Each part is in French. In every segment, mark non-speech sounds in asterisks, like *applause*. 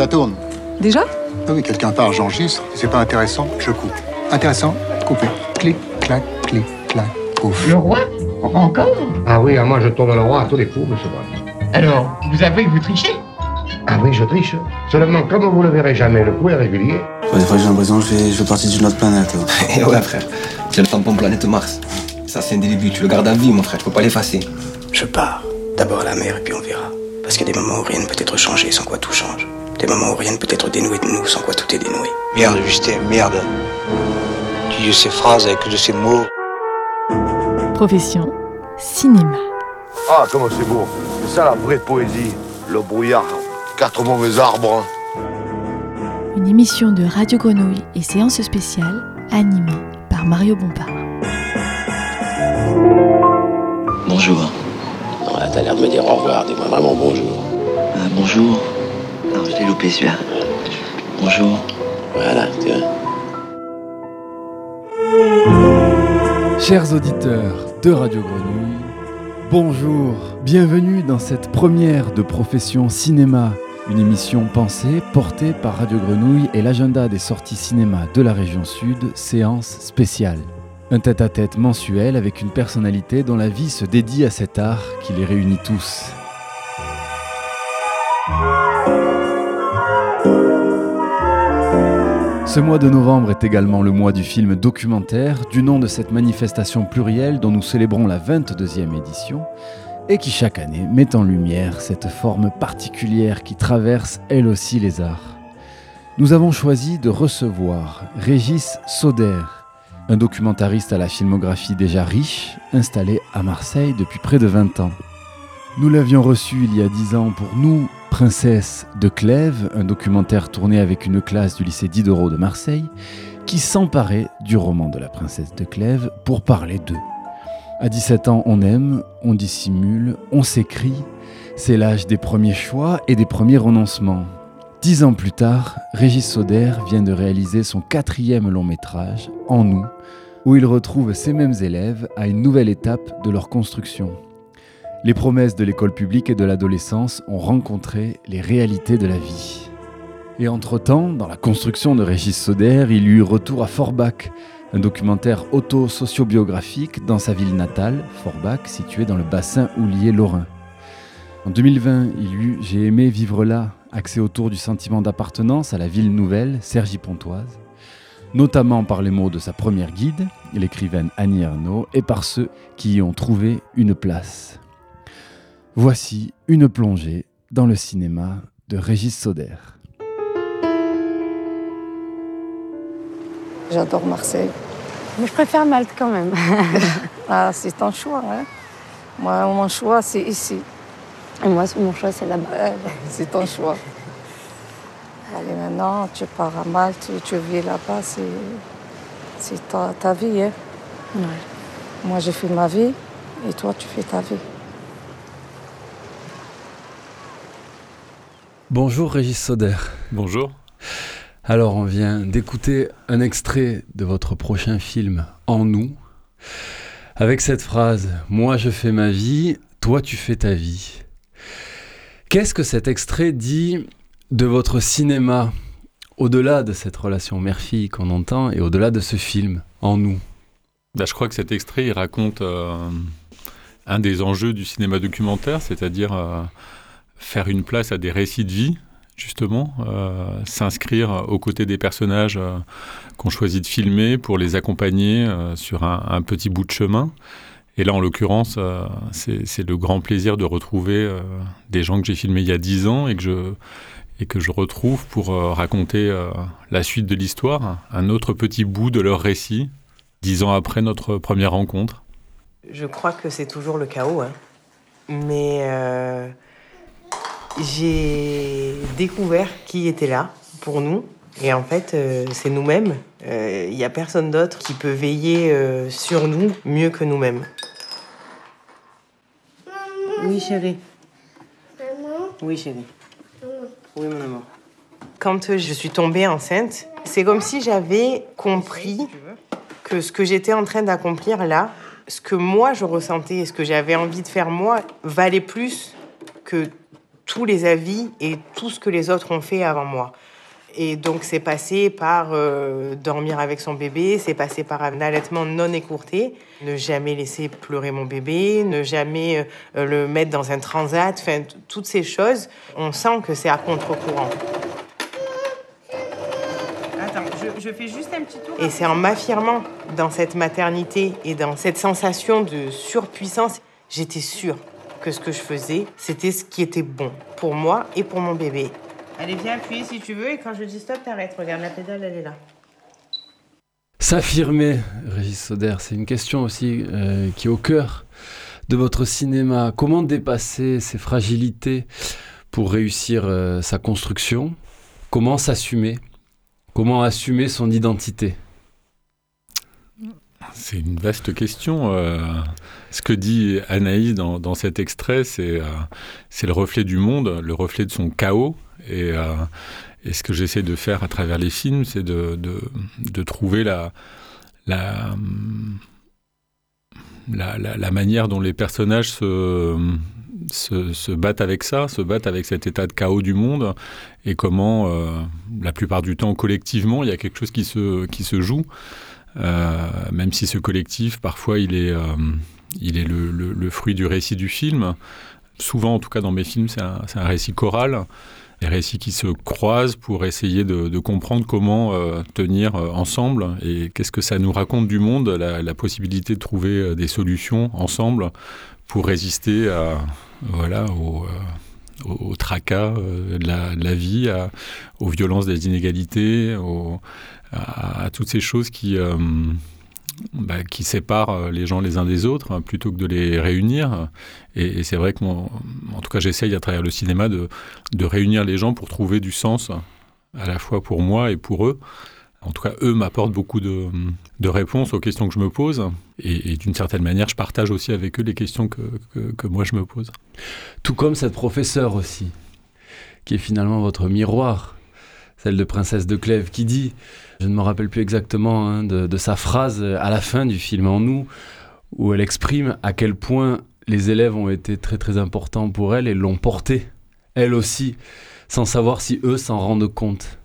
Ça tourne. Déjà Ah oui, quelqu'un part, j'enregistre. C'est pas intéressant, je coupe. Intéressant, coupé. Clic, clac, clic, clac, pouf. Le roi Encore Ah oui, ah, moi je tourne le roi à tous les coups, monsieur Bond. Alors, vous avez que vous trichez Ah oui, je triche. Seulement, comme vous le verrez jamais, le coup est régulier. Ouais, des fois, j'ai l'impression que je fais, je fais partie d'une autre planète. *laughs* Et ouais, frère, j'ai le tampon planète Mars. Ça, c'est un début, tu le gardes à vie, mon frère, tu peux pas l'effacer. Je pars. D'abord à la mer et puis on verra. Parce qu'il y a des moments où rien ne peut être changé sans quoi tout change. Des moments où rien ne peut être dénoué de nous sans quoi tout est dénoué. Merde, Justin, merde. Tu dis ces phrases avec de ces mots. Profession cinéma. Ah, comment c'est beau. C'est ça la vraie poésie. Le brouillard, quatre mauvais arbres. Une émission de Radio Grenouille et séance spéciale animée par Mario Bompard. Bonjour. Là, t'as l'air de me dire au revoir. Dis-moi vraiment bonjour. Ah, bonjour. Loupé celui-là. Bonjour. Voilà, tu vois. Chers auditeurs de Radio Grenouille, bonjour, bienvenue dans cette première de Profession Cinéma, une émission pensée, portée par Radio Grenouille et l'agenda des sorties cinéma de la région sud, séance spéciale. Un tête-à-tête mensuel avec une personnalité dont la vie se dédie à cet art qui les réunit tous. Ce mois de novembre est également le mois du film documentaire, du nom de cette manifestation plurielle dont nous célébrons la 22e édition, et qui chaque année met en lumière cette forme particulière qui traverse elle aussi les arts. Nous avons choisi de recevoir Régis Sauder, un documentariste à la filmographie déjà riche, installé à Marseille depuis près de 20 ans. Nous l'avions reçu il y a 10 ans pour nous, Princesse de Clèves, un documentaire tourné avec une classe du lycée Diderot de Marseille, qui s'emparait du roman de la Princesse de Clèves pour parler d'eux. À 17 ans, on aime, on dissimule, on s'écrit. C'est l'âge des premiers choix et des premiers renoncements. Dix ans plus tard, Régis Sauder vient de réaliser son quatrième long métrage, En nous, où il retrouve ces mêmes élèves à une nouvelle étape de leur construction. Les promesses de l'école publique et de l'adolescence ont rencontré les réalités de la vie. Et entre-temps, dans la construction de Régis Sauder, il eut retour à Forbach, un documentaire auto-sociobiographique dans sa ville natale, Forbach, située dans le bassin houlier lorrain. En 2020, il eut J'ai aimé vivre là, axé autour du sentiment d'appartenance à la ville nouvelle, Cergy-Pontoise, notamment par les mots de sa première guide, l'écrivaine Annie Ernaux, et par ceux qui y ont trouvé une place. Voici une plongée dans le cinéma de Régis Sauder. J'adore Marseille. Mais je préfère Malte quand même. *laughs* ah, c'est ton choix. Hein? Moi, mon choix, c'est ici. Et moi, mon choix, c'est là-bas. c'est ton choix. Allez, maintenant, tu pars à Malte, tu vis là-bas, c'est ta, ta, vie. Hein? Ouais. Moi, j'ai fait ma vie et toi, tu fais ta vie. Bonjour Régis Sauder. Bonjour. Alors on vient d'écouter un extrait de votre prochain film En nous, avec cette phrase ⁇ Moi je fais ma vie, toi tu fais ta vie ⁇ Qu'est-ce que cet extrait dit de votre cinéma, au-delà de cette relation mère-fille qu'on entend et au-delà de ce film En nous? Bah, Je crois que cet extrait il raconte euh, un des enjeux du cinéma documentaire, c'est-à-dire... Euh, faire une place à des récits de vie, justement, euh, s'inscrire aux côtés des personnages euh, qu'on choisit de filmer pour les accompagner euh, sur un, petit bout de chemin. Et là, en l'occurrence, c'est le grand plaisir de retrouver des gens que j'ai filmés il y a dix ans et que je, et que je retrouve pour raconter la suite de l'histoire, un autre petit bout de leur récit, dix ans après notre première rencontre. Je crois que c'est toujours le chaos, hein. mais j'ai découvert qui était là pour nous. Et en fait, euh, c'est nous-mêmes. Il euh, n'y a personne d'autre qui peut veiller euh, sur nous mieux que nous-mêmes. Oui, chérie. Maman Oui, chérie. Maman. Oui, mon amour. Quand je suis tombée enceinte, c'est comme si j'avais compris que ce que j'étais en train d'accomplir là, ce que moi je ressentais et ce que j'avais envie de faire moi, valait plus que tous les avis et tout ce que les autres ont fait avant moi. Et donc c'est passé par euh, dormir avec son bébé, c'est passé par un allaitement non écourté, ne jamais laisser pleurer mon bébé, ne jamais euh, le mettre dans un transat, enfin toutes ces choses, on sent que c'est à contre-courant. Attends, je, je, fais juste un petit tour. Et c'est en m'affirmant dans cette maternité et dans cette sensation de surpuissance, j'étais sûre que ce que je faisais, c'était ce qui était bon pour moi et pour mon bébé. Allez, viens appuyer si tu veux, et quand je dis stop, t'arrêtes. Regarde, la pédale, elle est là. S'affirmer, Régis Soder, c'est une question aussi euh, qui est au cœur de votre cinéma. Comment dépasser ces fragilités pour réussir euh, sa construction? Comment s'assumer? Comment assumer son identité? C'est une vaste question. Euh, ce que dit Anaïs dans, dans cet extrait, c'est euh, le reflet du monde, le reflet de son chaos. Et, euh, et ce que j'essaie de faire à travers les films, c'est de, de, de, trouver la, la, la, la, manière dont les personnages se, se, se, battent avec ça, se battent avec cet état de chaos du monde, et comment, euh, la plupart du temps, collectivement, il y a quelque chose qui se, qui se joue. Euh, même si ce collectif, parfois, il est, euh, il est le, fruit du récit du film. Souvent, en tout cas dans mes films, c'est un, récit choral, des récits qui se croisent pour essayer de, comprendre comment euh, tenir ensemble et qu'est-ce que ça nous raconte du monde, la, possibilité de trouver des solutions ensemble pour résister à, voilà, au, tracas de la, vie, aux violences des inégalités, aux, à, toutes ces choses qui, euh, bah, qui séparent les gens les uns des autres hein, plutôt que de les réunir. Et, c'est vrai que, mon, en tout cas, j'essaye à travers le cinéma de, de réunir les gens pour trouver du sens à la fois pour moi et pour eux. En tout cas, eux m'apportent beaucoup de, de, réponses aux questions que je me pose. Et, d'une certaine manière, je partage aussi avec eux les questions que, que, que moi je me pose. Tout comme cette professeure aussi, qui est finalement votre miroir, celle de Princesse de Clèves, qui dit je ne me rappelle plus exactement hein, de, sa phrase à la fin du film en nous, où elle exprime à quel point les élèves ont été très très importants pour elle et l'ont portée, elle aussi, sans savoir si eux s'en rendent compte.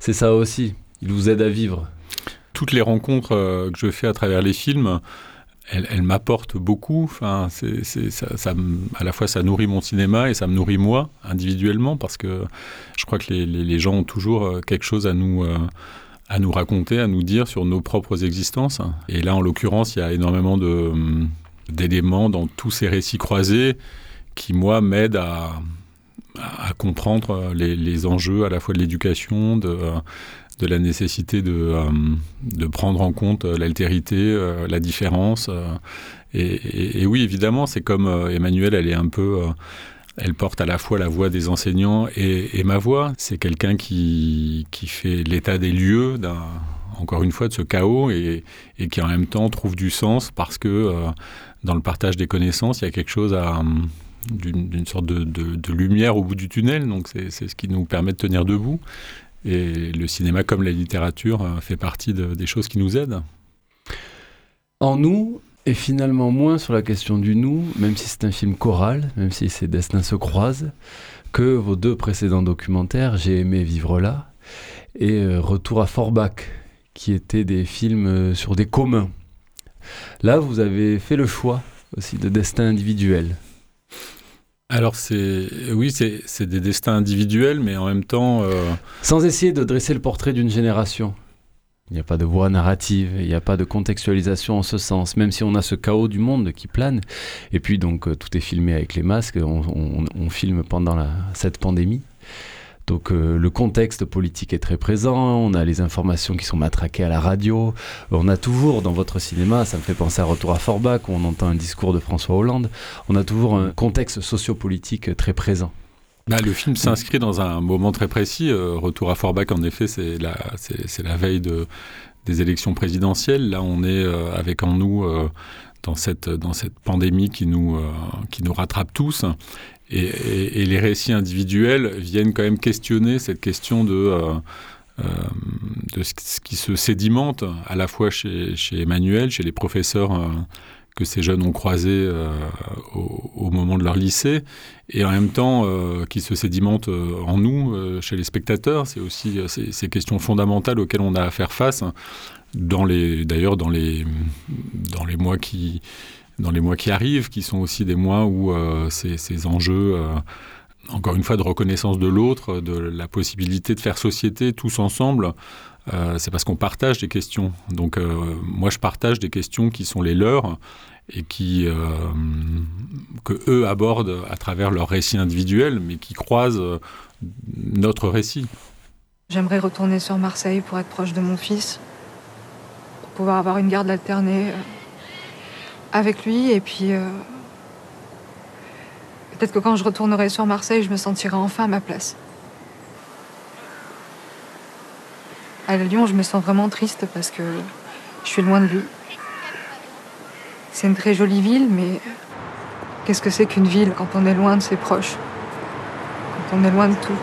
C'est ça aussi, il vous aide à vivre. Toutes les rencontres euh, que je fais à travers les films, elles m'apportent beaucoup. À la fois, ça nourrit mon cinéma et ça me nourrit moi individuellement parce que je crois que les, gens ont toujours euh, quelque chose à nous. Euh, à nous raconter, à nous dire sur nos propres existences. Et là, en l'occurrence, il y a énormément de, d'éléments dans tous ces récits croisés qui, moi, m'aident à, comprendre les, les enjeux à la fois de l'éducation, de, de la nécessité de, de prendre en compte l'altérité, la différence. Et, oui, évidemment, c'est comme Emmanuel, elle est un peu elle porte à la fois la voix des enseignants et, ma voix. C'est quelqu'un qui, qui fait l'état des lieux d'un encore une fois de ce chaos et, et qui en même temps trouve du sens parce que euh, dans le partage des connaissances il y a quelque chose à d'une sorte de, de, de lumière au bout du tunnel donc c'est ce qui nous permet de tenir debout et le cinéma comme la littérature euh, fait partie de, des choses qui nous aident en nous et finalement moins sur la question du nous, même si c'est un film choral, même si ses destins se croisent, que vos deux précédents documentaires, J'ai aimé vivre là, et euh, Retour à Forbach, qui étaient des films euh, sur des communs. Là, vous avez fait le choix aussi de destins individuels. Alors c'est oui c'est des destins individuels mais en même temps euh... sans essayer de dresser le portrait d'une génération Il n'y a pas de voix narrative, il n'y a pas de contextualisation en ce sens, même si on a ce chaos du monde qui plane. Et puis donc euh, tout est filmé avec les masques, on, on, on filme pendant la, cette pandémie. Donc euh, le contexte politique est très présent, on a les informations qui sont matraquées à la radio, on a toujours dans votre cinéma, ça me fait penser à Retour à Forbach, où on entend un discours de François Hollande, on a toujours un contexte sociopolitique très présent. Le film s'inscrit dans un moment très précis. Euh, Retour à Forbach, en effet, c'est la, veille de, des élections présidentielles. Là, on est euh, avec en nous dans, cette, pandémie qui nous rattrape tous. Et, les récits individuels viennent quand même questionner cette question de, euh, euh, ce qui se sédimente à la fois chez, Emmanuel, chez les professeurs. Euh, que ces jeunes ont croisé au, moment de leur lycée, et en même temps qui se sédimentent en nous, chez les spectateurs. C'est aussi ces, questions fondamentales auxquelles on a à faire face, dans les, d'ailleurs dans les, dans les mois qui dans les mois qui arrivent, qui sont aussi des mois où ces, ces, enjeux encore une fois, de reconnaissance de l'autre, de la possibilité de faire société tous ensemble, euh, c'est parce qu'on partage des questions. Donc euh, moi, je partage des questions qui sont les leurs et qui euh, que eux abordent à travers leur récit individuel, mais qui croisent notre récit. J'aimerais retourner sur Marseille pour être proche de mon fils, pour pouvoir avoir une garde alternée avec lui et puis Peut-être que quand je retournerai sur Marseille, je me sentirai enfin à ma place. À Lyon, je me sens vraiment triste parce que je suis loin de lui. C'est une très jolie ville, mais qu'est-ce que c'est qu'une ville quand on est loin de ses proches? Quand on est loin de tout?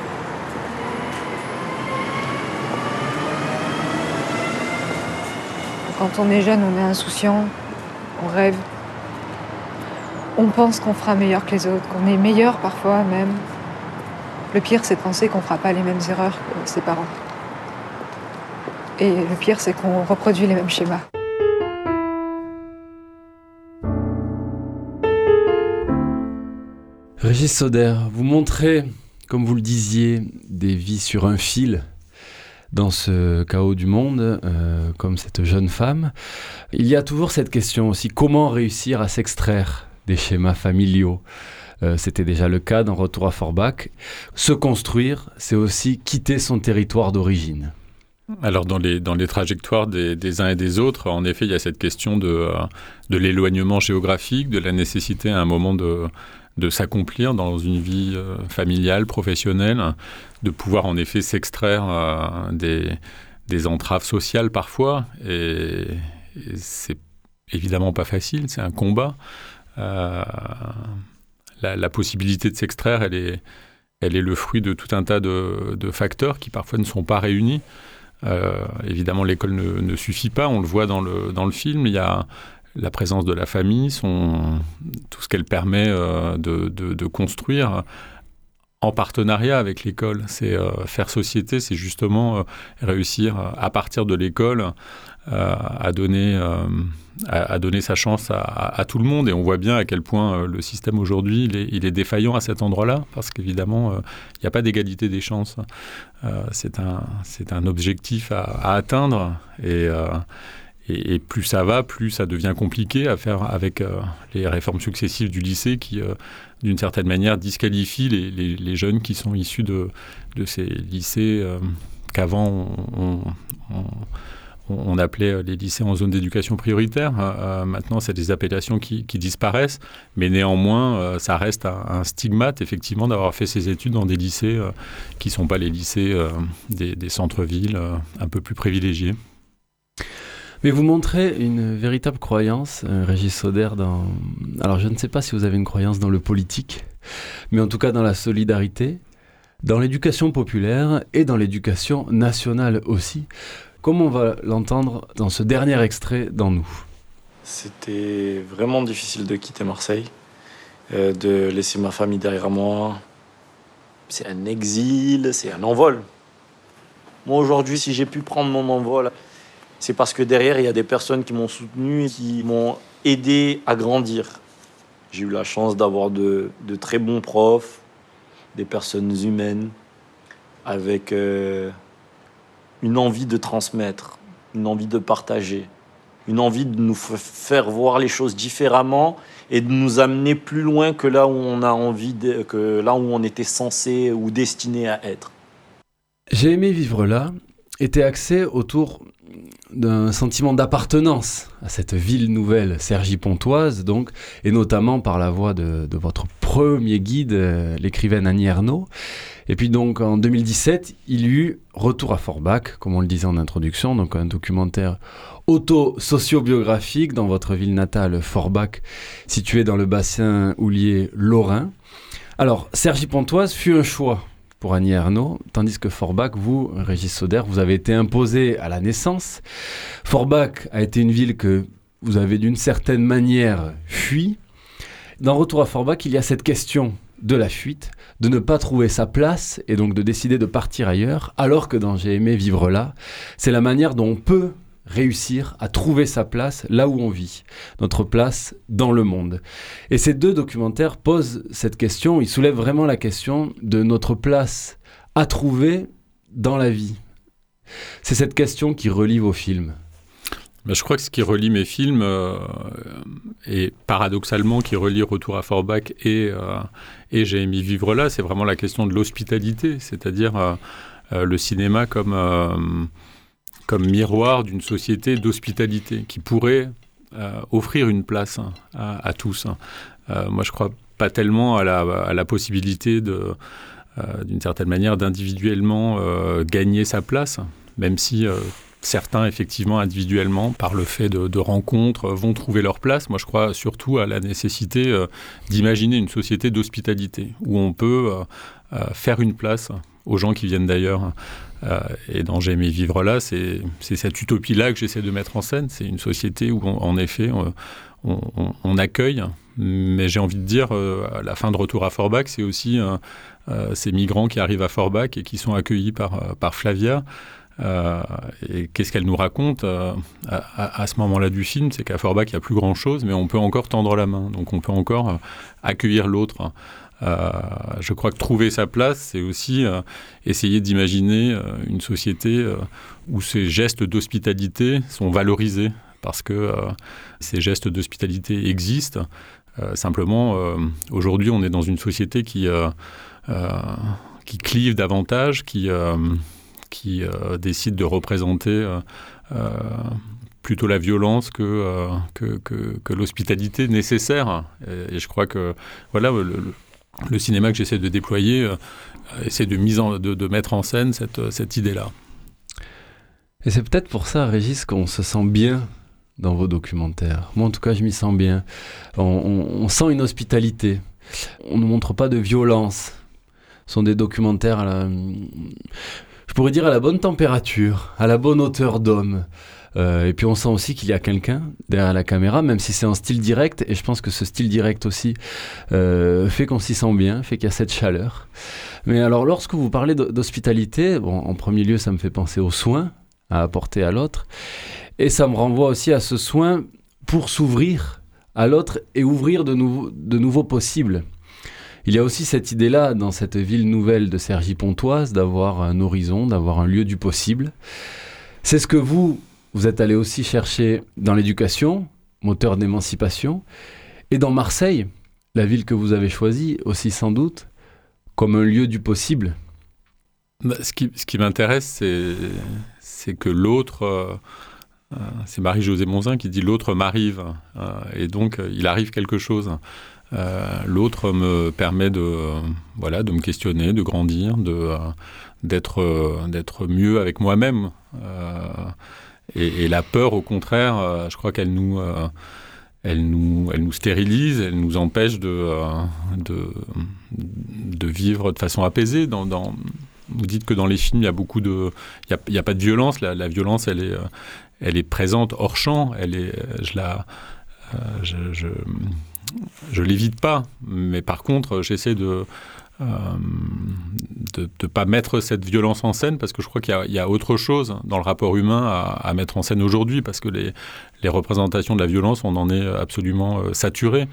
Quand on est jeune, on est insouciant, on rêve, on pense qu'on fera meilleur que les autres, qu'on est meilleur parfois même. Le pire, c'est de penser qu'on ne fera pas les mêmes erreurs que ses parents. Et le pire, c'est qu'on reproduit les mêmes schémas. Régis Soder, vous montrez, comme vous le disiez, des vies sur un fil dans ce chaos du monde, euh, comme cette jeune femme. Il y a toujours cette question aussi, comment réussir à s'extraire des schémas familiaux? Euh, c'était déjà le cas dans Retour à Forbach. Se construire, c'est aussi quitter son territoire d'origine. Alors dans les, dans les trajectoires des, uns et des autres, en effet, il y a cette question de, euh, de l'éloignement géographique, de la nécessité à un moment de, de s'accomplir dans une vie euh, familiale, professionnelle, de pouvoir en effet s'extraire des, des entraves sociales parfois. Et, c'est évidemment pas facile, c'est un combat. Euh, la, possibilité de s'extraire, elle est, elle est le fruit de tout un tas de, facteurs qui parfois ne sont pas réunis. Euh, évidemment, l'école ne, suffit pas, on le voit dans le, dans le film. Il y a la présence de la famille, tout ce qu'elle permet euh, de, construire en partenariat avec l'école. C'est faire société, c'est justement réussir à partir de l'école à donner sa chance à, tout le monde. Et on voit bien à quel point euh, le système aujourd'hui, il est, défaillant à cet endroit-là, parce qu'évidemment, euh, il n'y a pas d'égalité des chances. Euh, c'est un, objectif à, atteindre. Et, plus ça va, plus ça devient compliqué à faire avec les réformes successives du lycée qui, d'une certaine manière, disqualifient les, jeunes qui sont issus de, ces lycées qu'avant on appelait euh, les lycées en zone d'éducation prioritaire. Euh, euh, maintenant, c'est des appellations qui, disparaissent, mais néanmoins, ça reste un, stigmate, effectivement, d'avoir fait ses études dans des lycées qui ne sont pas les lycées des, centres-villes un peu plus privilégiés. Mais vous montrez une véritable croyance, Régis Soder, dans... Alors, je ne sais pas si vous avez une croyance dans le politique, mais en tout cas dans la solidarité, dans l'éducation populaire et dans l'éducation nationale aussi. Comme on va l'entendre dans ce dernier extrait dans Nous? C'était vraiment difficile de quitter Marseille, euh, de laisser ma famille derrière moi. C'est un exil, c'est un envol. Moi aujourd'hui, si j'ai pu prendre mon envol, c'est parce que derrière, il y a des personnes qui m'ont soutenu qui m'ont aidé à grandir. J'ai eu la chance d'avoir de, très bons profs, des personnes humaines, avec euh, une envie de transmettre, une envie de partager, une envie de nous faire voir les choses différemment et de nous amener plus loin que là où on a envie, que là où on était censé ou destiné à être. J'ai aimé vivre là était axé autour d'un sentiment d'appartenance à cette ville nouvelle, Sergi Pontoise, donc, et notamment par la voix de, de votre premier guide, euh, l'écrivaine Annie Ernaux. Et puis donc en 2017, il y eut Retour à Forbach, comme on le disait en introduction, donc un documentaire auto-sociobiographique dans votre ville natale, Forbach, située dans le bassin houlier lorrain. Alors, Sergi Pontoise fut un choix pour Annie Ernaux, tandis que Forbach, vous, Régis Soder, vous avez été imposé à la naissance. Forbach a été une ville que vous avez d'une certaine manière fui. Dans Retour à Forbach, il y a cette question de la fuite, de ne pas trouver sa place et donc de décider de partir ailleurs, alors que dans J'ai aimé vivre là, c'est la manière dont on peut réussir à trouver sa place là où on vit, notre place dans le monde. Et ces deux documentaires posent cette question, ils soulèvent vraiment la question de notre place à trouver dans la vie. C'est cette question qui relie vos films. Ben, je crois que ce qui relie mes films, euh, et paradoxalement qui relie Retour à Forbach et, euh, et J'ai aimé vivre là, c'est vraiment la question de l'hospitalité, c'est-à-dire euh, le cinéma comme comme miroir d'une société d'hospitalité qui pourrait euh, offrir une place hein, à, tous. Hein. Euh, moi, je crois pas tellement à la, possibilité de, euh, d'une certaine manière, d'individuellement gagner sa place, même si certains, effectivement, individuellement, par le fait de, de, rencontres, vont trouver leur place. Moi, je crois surtout à la nécessité d'imaginer une société d'hospitalité où on peut faire une place aux gens qui viennent d'ailleurs. Euh, et dans J'ai aimé vivre là, c'est cette utopie-là que j'essaie de mettre en scène. C'est une société où, en effet, on, accueille, mais j'ai envie de dire, euh, à la fin de Retour à Forbach, c'est aussi euh, ces migrants qui arrivent à Forbach et qui sont accueillis par, par Flavia. et qu'est-ce qu'elle nous raconte à, à, ce moment-là du film C'est qu'à Forbach, il n'y a plus grand-chose, mais on peut encore tendre la main. Donc on peut encore accueillir l'autre. Euh, je crois que trouver sa place, c'est aussi euh, essayer d'imaginer euh, une société où ces gestes d'hospitalité sont valorisés parce que ces gestes d'hospitalité existent. simplement, aujourd'hui, on est dans une société qui, qui clive davantage, qui, qui décide de représenter plutôt la violence que, que, l'hospitalité nécessaire. Et, je crois que voilà, le cinéma que j'essaie de déployer euh, essaie de, mettre en scène cette, cette idée-là. Et c'est peut-être pour ça, Régis, qu'on se sent bien dans vos documentaires. Moi, en tout cas, je m'y sens bien. On, sent une hospitalité. On ne montre pas de violence. Ce sont des documentaires à la, je pourrais dire à la bonne température, à la bonne hauteur d'homme. Euh, et puis on sent aussi qu'il y a quelqu'un derrière la caméra, même si c'est en style direct. Et je pense que ce style direct aussi euh, fait qu'on s'y sent bien, fait qu'il y a cette chaleur. Mais alors lorsque vous parlez d'hospitalité, bon, en premier lieu, ça me fait penser aux soins à apporter à l'autre. Et ça me renvoie aussi à ce soin pour s'ouvrir à l'autre et ouvrir de, de nouveaux possibles. Il y a aussi cette idée-là dans cette ville nouvelle de Sergi Pontoise d'avoir un horizon, d'avoir un lieu du possible. C'est ce que vous, vous êtes allé aussi chercher dans l'éducation, moteur d'émancipation, et dans Marseille, la ville que vous avez choisie aussi sans doute, comme un lieu du possible. Bah, ce qui, m'intéresse, c'est que l'autre, euh, euh, c'est Marie-Josée Monzin qui dit l'autre m'arrive, euh, et donc il arrive quelque chose. l'autre me permet de, voilà, de me questionner, de grandir, de, d'être, d'être mieux avec moi-même. Et, la peur, au contraire, euh, je crois qu'elle nous, euh, elle nous, elle nous stérilise, elle nous empêche de, euh, de, vivre de façon apaisée. Vous dites que dans les films, il y a de, n'y a, pas de violence. La, violence, elle est, elle est présente hors champ. Elle est, je la, je, je, l'évite pas. Mais par contre, j'essaie de de ne pas mettre cette violence en scène parce que je crois qu'il y, a autre chose dans le rapport humain à, mettre en scène aujourd'hui parce que les, les, représentations de la violence, on en est absolument euh, saturé.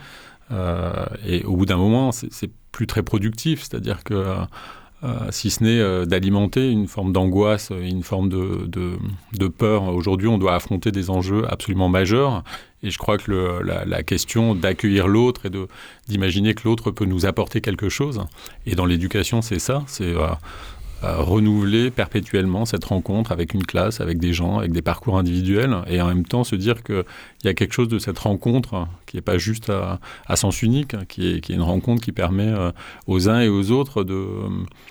Euh, et au bout d'un moment, c'est plus très productif, c'est-à-dire que euh, si ce n'est euh, d'alimenter une forme d'angoisse, une forme de, de, peur. Aujourd'hui, on doit affronter des enjeux absolument majeurs. Et je crois que la, question d'accueillir l'autre et d'imaginer que l'autre peut nous apporter quelque chose. Et dans l'éducation, c'est ça. Euh, renouveler perpétuellement cette rencontre avec une classe, avec des gens, avec des parcours individuels, et en même temps se dire qu'il y a quelque chose de cette rencontre qui n'est pas juste à, sens unique, qui est, qui est, une rencontre qui permet euh, aux uns et aux autres de,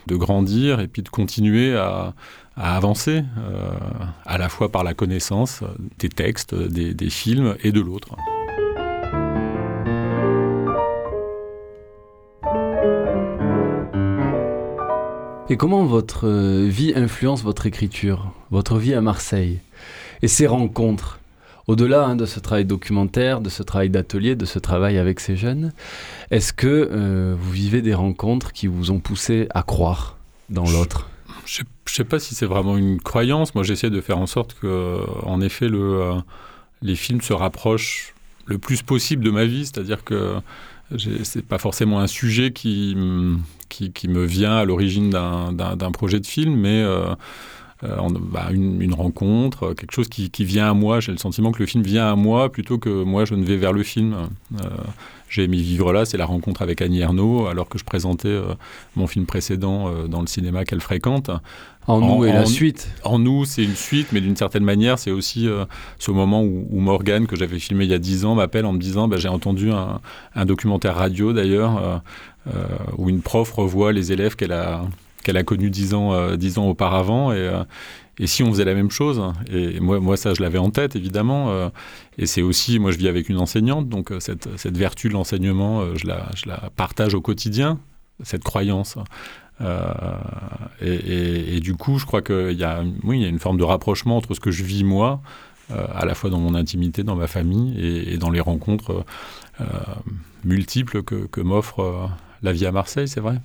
de grandir et puis de continuer à, avancer, euh, à la fois par la connaissance des textes, des films et de l'autre. Et comment votre vie influence votre écriture, votre vie à Marseille et ces rencontres? Au-delà hein, de ce travail documentaire, de ce travail d'atelier, de ce travail avec ces jeunes, est-ce que euh, vous vivez des rencontres qui vous ont poussé à croire dans l'autre? Je ne sais pas si c'est vraiment une croyance. Moi, j'essaie de faire en sorte que, en effet, le, euh, les films se rapprochent le plus possible de ma vie. C'est-à-dire que c'est pas forcément un sujet qui, qui, me vient à l'origine d'un projet de film, mais euh, euh, bah, une, une, rencontre, quelque chose qui, qui vient à moi. J'ai le sentiment que le film vient à moi plutôt que moi je ne vais vers le film. Euh, j'ai aimé vivre là, c'est la rencontre avec Annie Ernaux, alors que je présentais euh, mon film précédent euh, dans le cinéma qu'elle fréquente. En, nous et la suite. En nous, c'est une suite, mais d'une certaine manière, c'est aussi euh, ce moment où, où Morgane, que j'avais filmé il y a dix ans, m'appelle en me disant bah, J'ai entendu un, un, documentaire radio d'ailleurs, où une prof revoit les élèves qu'elle a, qu'elle a connus dix ans, dix ans auparavant. Et, et si on faisait la même chose Et moi, ça, je l'avais en tête, évidemment. Euh, et c'est aussi, moi, je vis avec une enseignante, donc euh, cette, vertu de l'enseignement, euh, je, la, partage au quotidien, cette croyance. Euh, et, du coup, je crois qu'il y, a, oui, y a une forme de rapprochement entre ce que je vis moi, euh, à la fois dans mon intimité, dans ma famille, et, dans les rencontres euh, multiples que m'offre la vie à Marseille, c'est vrai.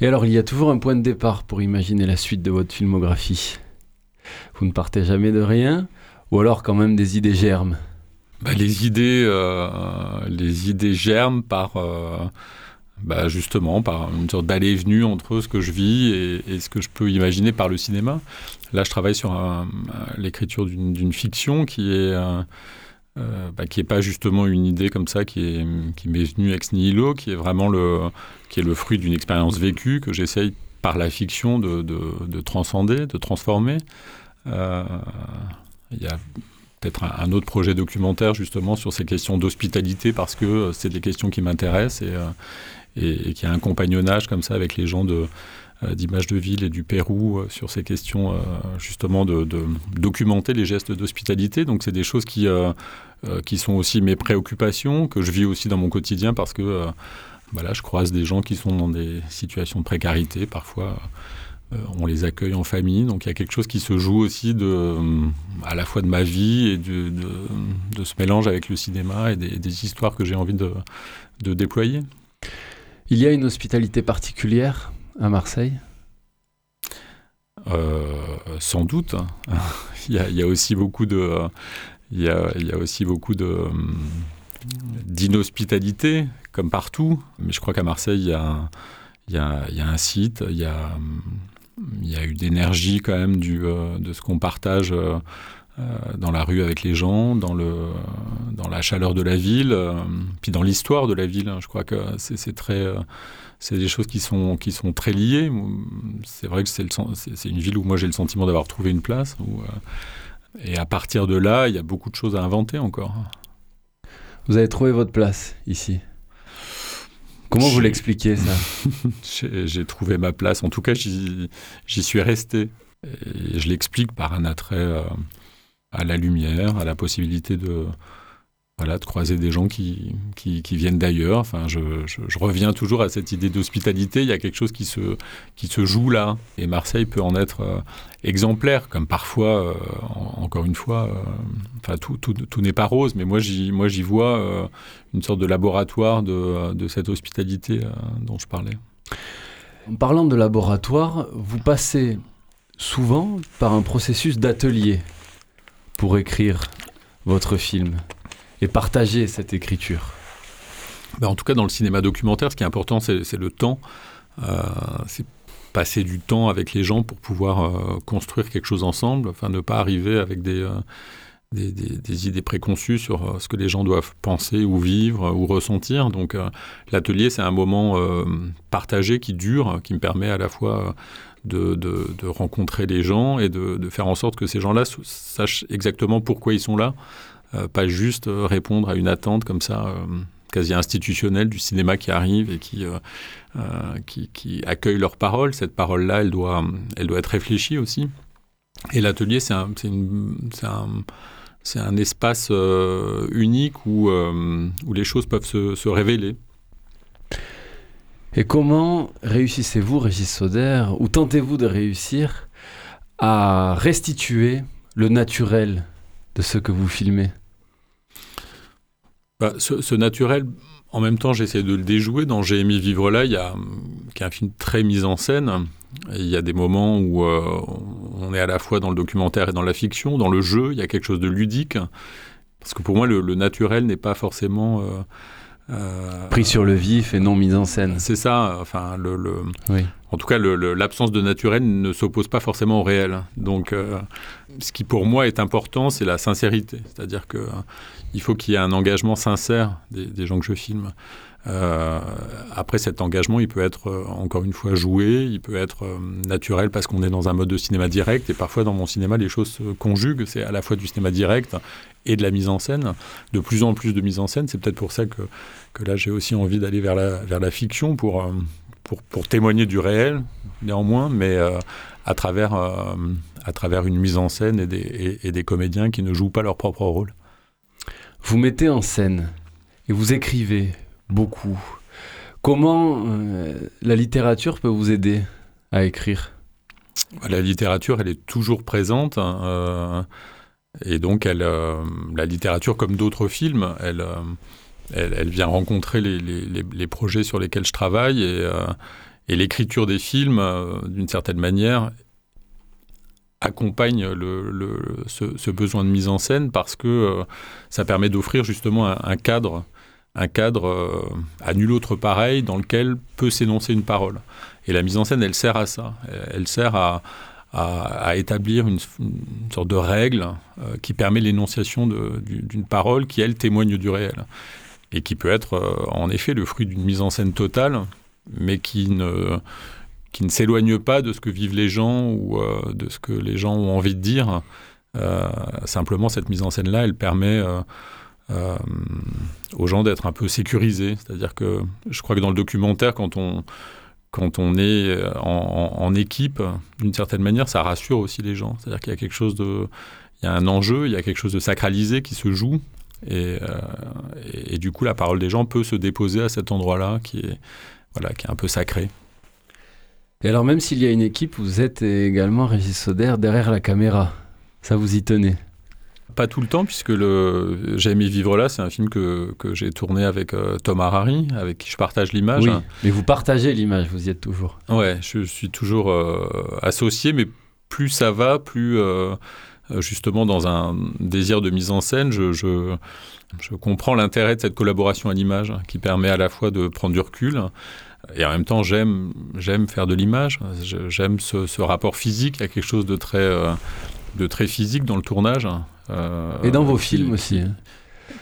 Et alors, il y a toujours un point de départ pour imaginer la suite de votre filmographie. Vous ne partez jamais de rien, ou alors quand même des idées germent? Bah, Les idées, euh, les idées germent par, euh, bah, justement, par une sorte d'aller-venue entre ce que je vis et, et, ce que je peux imaginer par le cinéma. Là, je travaille sur l'écriture d'une fiction qui est euh, euh, bah, qui n'est pas justement une idée comme ça qui est qui m'est venue ex nihilo, qui est vraiment le qui est le fruit d'une expérience vécue que j'essaye par la fiction de, de, de, transcender, de transformer. Euh, il y a peut-être un, autre projet documentaire justement sur ces questions d'hospitalité parce que c'est des questions qui m'intéressent et, euh, et, et qui a un compagnonnage comme ça avec les gens de euh, d'images de ville et du Pérou euh, sur ces questions euh, justement de, documenter les gestes d'hospitalité. Donc c'est des choses qui, euh, euh, qui sont aussi mes préoccupations, que je vis aussi dans mon quotidien parce que euh, voilà, je croise des gens qui sont dans des situations de précarité. Parfois, euh, on les accueille en famille. Donc il y a quelque chose qui se joue aussi de, à la fois de ma vie et de, de, de ce mélange avec le cinéma et des, des histoires que j'ai envie de, de déployer. Il y a une hospitalité particulière à Marseille? Euh, Sans doute. *laughs* il, y a, il y a aussi beaucoup de, il y a, aussi beaucoup de d'inhospitalité, comme partout. Mais je crois qu'à Marseille, il y, a, un site, il y a, eu d'énergie quand même euh, de ce qu'on partage euh, dans la rue avec les gens, dans, la chaleur de la ville, euh, puis dans l'histoire de la ville. Hein. Je crois que c'est. Euh, des choses qui sont, très liées. C'est vrai que c'est une ville où moi j'ai le sentiment d'avoir trouvé une place. Euh, et à partir de là, il y a beaucoup de choses à inventer encore. Vous avez trouvé votre place ici Comment vous l'expliquez ça? *laughs* J'ai trouvé ma place. En tout cas, j'y suis resté. Et je l'explique par un attrait euh, à la lumière, à la possibilité de, voilà, de croiser des gens qui, viennent d'ailleurs. Enfin, je, reviens toujours à cette idée d'hospitalité. Il y a quelque chose qui se, joue là. Et Marseille peut en être euh, exemplaire, comme parfois, euh, en, encore une fois, euh, enfin, tout, n'est pas rose, mais moi, j'y vois euh, une sorte de laboratoire de, cette hospitalité dont je parlais. En parlant de laboratoire, vous passez souvent par un processus d'atelier pour écrire votre film et partager cette écriture ben, En tout cas, dans le cinéma documentaire, ce qui est important, c'est le temps. Euh, c'est passer du temps avec les gens pour pouvoir euh, construire quelque chose ensemble, enfin ne pas arriver avec des, euh, idées préconçues sur ce que les gens doivent penser ou vivre ou ressentir. Donc l'atelier, c'est un moment partagé qui dure, qui me permet à la fois de, rencontrer les gens et de, faire en sorte que ces gens-là sachent exactement pourquoi ils sont là pas juste euh, répondre à une attente comme ça, euh, quasi institutionnelle du cinéma qui arrive et qui, euh, euh, qui, accueille leur parole. Cette parole-là, elle doit, elle doit être réfléchie aussi. Et l'atelier, c'est un, un, un espace euh, unique où, euh, où les choses peuvent se, se révéler. Et comment réussissez-vous, Régis Soder, ou tentez-vous de réussir à restituer le naturel de ce que vous filmez bah, ce, naturel, en même temps, j'essaie de le déjouer. Dans J'ai aimé vivre là, il y a, qui un film très mis en scène. Il y a des moments où euh, on est à la fois dans le documentaire et dans la fiction, dans le jeu, il y a quelque chose de ludique. Parce que pour moi, le, le naturel n'est pas forcément... Euh, euh, Pris sur le vif et non mis en scène. C'est ça. Enfin, le, le... Oui. En tout cas, l'absence de naturel ne s'oppose pas forcément au réel. Donc, euh, ce qui pour moi est important, c'est la sincérité. C'est-à-dire que il faut qu'il y ait un engagement sincère des, des gens que je filme. Euh, après, cet engagement, il peut être euh, encore une fois joué, il peut être euh, naturel parce qu'on est dans un mode de cinéma direct. Et parfois, dans mon cinéma, les choses se conjuguent. C'est à la fois du cinéma direct et de la mise en scène. De plus en plus de mise en scène. C'est peut-être pour ça que, que là, j'ai aussi envie d'aller vers la, vers la fiction pour, pour, pour, témoigner du réel, néanmoins, mais à, travers, à travers une mise en scène et des, et des comédiens qui ne jouent pas leur propre rôle. Vous mettez en scène et vous écrivez beaucoup. Comment euh, la littérature peut vous aider à écrire? La littérature, elle est toujours présente. Hein, euh, et donc, euh, la littérature, comme d'autres films, elle, vient rencontrer les, projets sur lesquels je travaille. Et, l'écriture des films, d'une certaine manière, accompagne ce, besoin de mise en scène parce que ça permet d'offrir justement un cadre un cadre euh, à nul autre pareil dans lequel peut s'énoncer une parole. Et la mise en scène, elle sert à ça. Elle sert à, établir une, sorte de règle euh, qui permet l'énonciation d'une parole qui, elle, témoigne du réel. Et qui peut être, euh, en effet, le fruit d'une mise en scène totale, mais qui ne, s'éloigne pas de ce que vivent les gens ou de ce que les gens ont envie de dire. Simplement, cette mise en scène-là, elle permet aux gens d'être un peu sécurisés. C'est-à-dire que je crois que dans le documentaire, quand on, quand on est en, en, équipe, d'une certaine manière, ça rassure aussi les gens. C'est-à-dire qu'il y a quelque chose de... Il y a un enjeu, il y a quelque chose de sacralisé qui se joue. Et, euh, du coup, la parole des gens peut se déposer à cet endroit-là qui est, voilà, qui est un peu sacré. Et alors, même s'il y a une équipe, vous êtes également Régis Soder derrière la caméra. Ça vous y tenez pas tout le temps, puisque le J'ai aimé vivre là, c'est un film que, que j'ai tourné avec euh, Tom Harari, avec qui je partage l'image. Oui, mais vous partagez l'image, vous y êtes toujours. Ouais, je suis toujours euh, associé, mais plus ça va, plus euh, justement dans un désir de mise en scène, je, je, je comprends l'intérêt de cette collaboration à l'image, qui permet à la fois de prendre du recul, et en même temps, j'aime j'aime faire de l'image. J'aime ce, ce, rapport physique. Il y a quelque chose de très euh, de très physique dans le tournage. Euh, et dans vos qui, films aussi.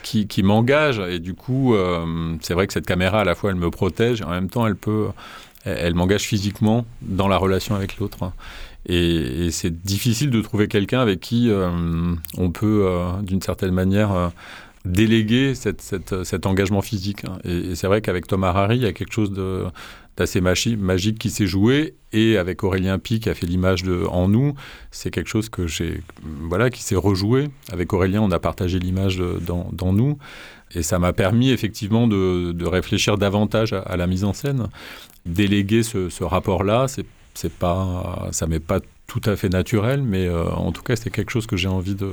Qui, qui m'engage. Et du coup, euh, c'est vrai que cette caméra, à la fois, elle me protège. Et en même temps, elle peut, elle, elle m'engage physiquement dans la relation avec l'autre. Et, et c'est difficile de trouver quelqu'un avec qui euh, on peut, euh, d'une certaine manière, euh, déléguer cette, cet engagement physique. Et, et c'est vrai qu'avec Thomas Harari, il y a quelque chose d'assez magique qui s'est joué. Et avec Aurélien Pi qui a fait l'image de en nous c'est quelque chose que j'ai voilà qui s'est rejoué. Avec Aurélien on a partagé l'image dans, dans nous. Et ça m'a permis effectivement de, de réfléchir davantage à, la mise en scène. Déléguer ce, ce rapport là c'est c'est pas ça m'est pas tout à fait naturel mais euh, en tout cas c'est quelque chose que j'ai envie de,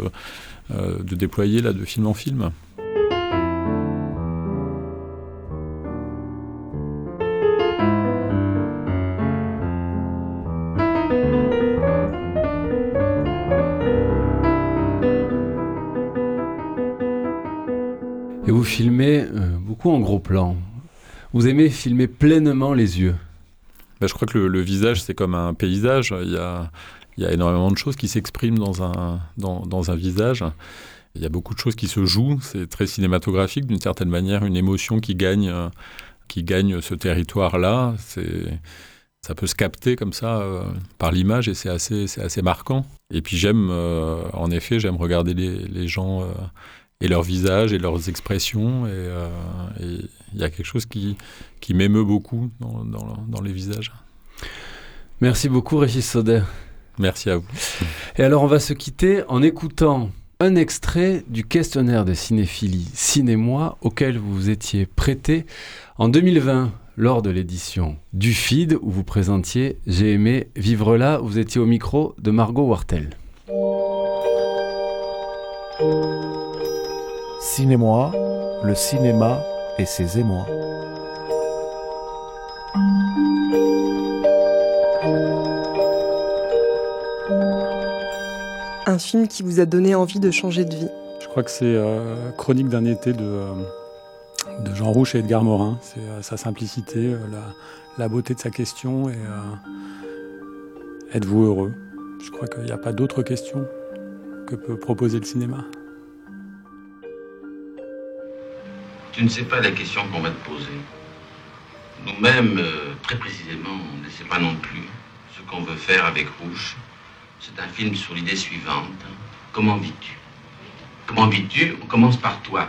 euh, de déployer là de film en film Et vous filmez euh, beaucoup en gros plan. Vous aimez filmer pleinement les yeux ben, Je crois que le, visage, c'est comme un paysage. Il y, a, énormément de choses qui s'expriment dans un, visage. Il y a beaucoup de choses qui se jouent. C'est très cinématographique, d'une certaine manière, une émotion qui gagne, qui gagne ce territoire-là. Ça peut se capter comme ça euh, par l'image et c'est assez, assez marquant. Et puis j'aime, euh, en effet, j'aime regarder les, gens. Euh, et leur visage et leurs expressions. Et il y a quelque chose qui, qui m'émeut beaucoup dans, dans, dans, les visages. Merci beaucoup, Régis Soder. Merci à vous. Et alors, on va se quitter en écoutant un extrait du questionnaire de cinéphilie Cinémoi auquel vous vous étiez prêté en 2020 lors de l'édition du FID où vous présentiez J'ai aimé vivre là. Vous étiez au micro de Margot Wartel. Cinémoi, le cinéma et ses émois. Un film qui vous a donné envie de changer de vie. Je crois que c'est euh, Chronique d'un été de, euh, de Jean Rouch et Edgar Morin. C'est euh, sa simplicité, la, la, beauté de sa question et êtes-vous heureux? Je crois qu'il n'y a pas d'autre question que peut proposer le cinéma. Tu ne sais pas la question qu'on va te poser. Nous-mêmes, très précisément, on ne sait pas non plus ce qu'on veut faire avec Rouge. C'est un film sur l'idée suivante. Comment vis-tu? Comment vis-tu? On commence par toi.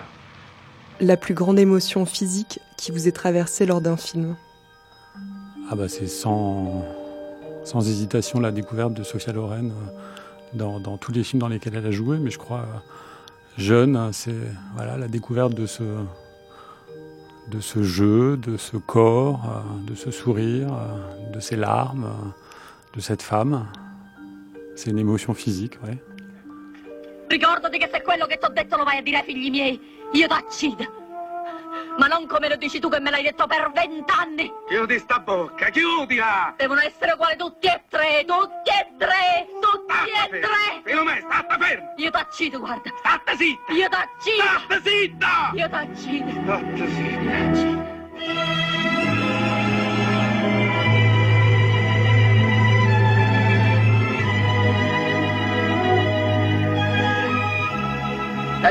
La plus grande émotion physique qui vous est traversée lors d'un film? Ah bah c'est sans, sans hésitation la découverte de Sophia Loren euh, dans, dans, tous les films dans lesquels elle a joué, mais je crois euh, jeune, c'est voilà la découverte de ce de ce jeu, de ce corps, euh, de ce sourire, de ces larmes, de cette femme. C'est une émotion physique, ouais. Ricordati che se quello che ti ho detto lo vai a dire ai figli miei, io t'accido. Ma non come lo dici tu che me l'hai detto per vent'anni. Chiudi sta bocca, chiudila! Devono essere uguali tutti e tre, tutti e tre, Statta e ferma. tre. Filomè, statta ferma! Io t'accido, guarda. Statta zitta! Io t'accido. Statta zitta! Io t'accido. Statta zitta!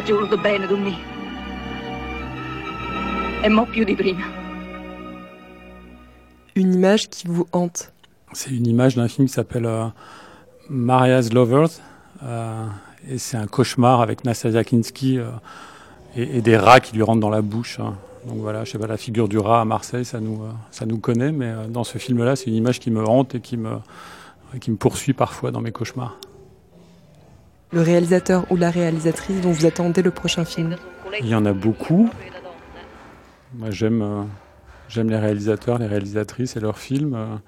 Giurato bene me. E mo più di prima. Une image qui vous hante. C'est une image d'un film qui s'appelle euh, Maria's Lovers. Euh, et c'est un cauchemar avec Nastasia Kinski euh, et, et, des rats qui lui rentrent dans la bouche. hein. Donc voilà, je sais pas, la figure du rat à Marseille, ça nous, euh, ça nous connaît, mais dans ce film-là, c'est une image qui me hante et qui me, qui me poursuit parfois dans mes cauchemars. Le réalisateur ou la réalisatrice dont vous attendez le prochain film? Il y en a beaucoup. Moi, j'aime, j'aime les réalisateurs, les réalisatrices et leurs films.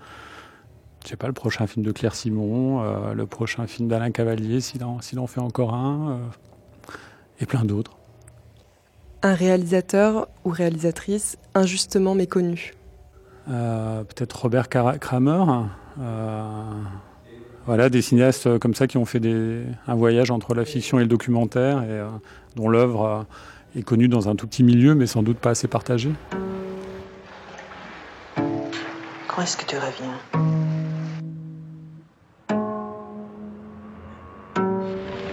Je sais pas, le prochain film de Claire Simon, euh, le prochain film d'Alain Cavalier, s'il en, fait encore un, euh, et plein d'autres. Un réalisateur ou réalisatrice injustement méconnu. Euh, peut-être Robert Kramer. voilà, des cinéastes comme ça qui ont fait des, un voyage entre la fiction et le documentaire et dont l'œuvre est connue dans un tout petit milieu, mais sans doute pas assez partagée. Quand est-ce que tu reviens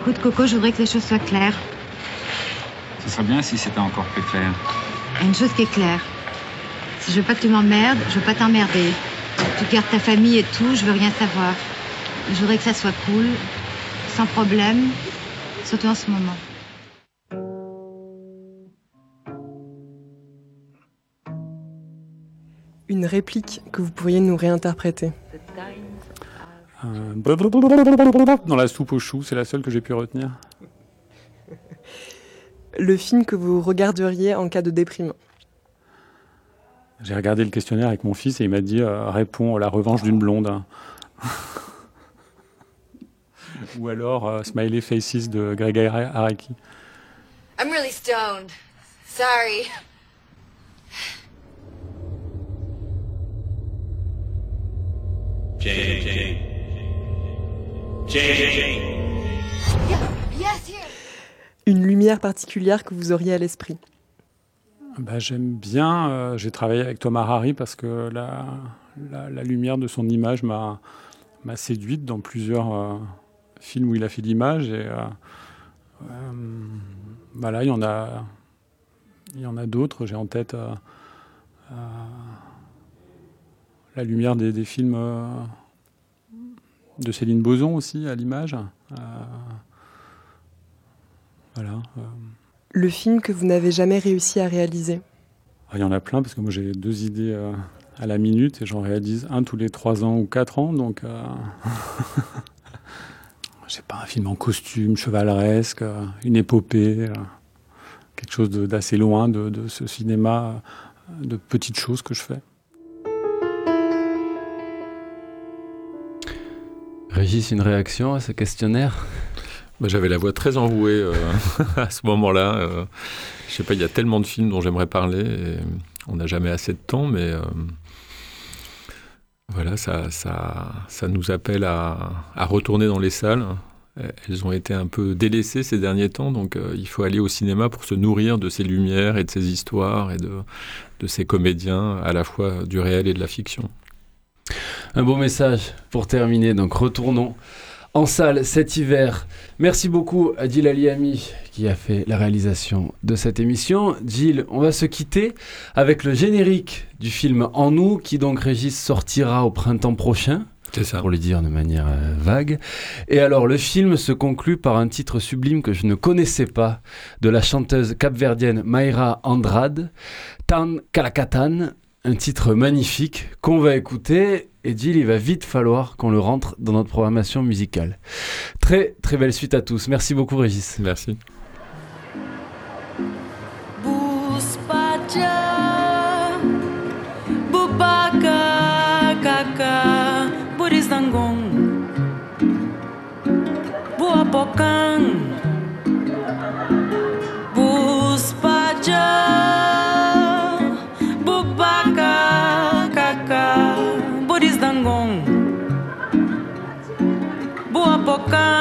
Écoute, Coco, je voudrais que les choses soient claires. Ce serait bien si c'était encore plus clair. Il y a une chose qui est claire. Si je veux pas que tu m'emmerdes, je veux pas t'emmerder. Tu gardes ta famille et tout, je veux rien savoir. Je voudrais que ça soit cool, sans problème, surtout en ce moment. Une réplique que vous pourriez nous réinterpréter. Euh, dans la soupe aux choux, c'est la seule que j'ai pu retenir. *laughs* Le film que vous regarderiez en cas de déprime. J'ai regardé le questionnaire avec mon fils et il m'a dit euh, réponds à la revanche d'une blonde. *laughs* Ou alors euh, Smiley Faces de Greg Araki. I'm really stoned. Sorry. Jane, Jane. Jane. Une lumière particulière que vous auriez à l'esprit. Bah, J'aime bien, euh, j'ai travaillé avec Thomas Harry parce que la, la, la lumière de son image m'a séduite dans plusieurs euh, films où il a fait l'image. Et euh, voilà, il y en a, il y en a d'autres. J'ai en tête euh, euh, la lumière des, des films euh, de Céline Boson aussi à l'image. Euh, voilà. euh. Le film que vous n'avez jamais réussi à réaliser. Ah, Il y en a plein parce que moi j'ai deux idées à la minute et j'en réalise un tous les trois ans ou quatre ans. Donc, euh... *laughs* je sais pas, un film en costume, chevaleresque, une épopée, euh, quelque chose d'assez loin de, de ce cinéma de petites choses que je fais. Régis, une réaction à ce questionnaire? Bah, J'avais la voix très enrouée euh, *laughs* à ce moment-là. Euh, je sais pas, il y a tellement de films dont j'aimerais parler. Et on n'a jamais assez de temps, mais euh, voilà, ça, ça, nous appelle à, retourner dans les salles. Elles ont été un peu délaissées ces derniers temps, donc euh, il faut aller au cinéma pour se nourrir de ces lumières et de ces histoires et de ces comédiens, à la fois du réel et de la fiction. Un beau message pour terminer, donc retournons en salle cet hiver. Merci beaucoup à Gilles Aliami qui a fait la réalisation de cette émission. Gilles, on va se quitter avec le générique du film En nous qui donc Régis sortira au printemps prochain. C'est ça. Pour le dire de manière euh, vague. Et alors, le film se conclut par un titre sublime que je ne connaissais pas de la chanteuse capverdienne Mayra Andrade, Tan Kalakatan, un titre magnifique qu'on va écouter. Et Gilles, il va vite falloir qu'on le rentre dans notre programmation musicale. Très, très belle suite à tous. Merci beaucoup, Régis. Merci. пока.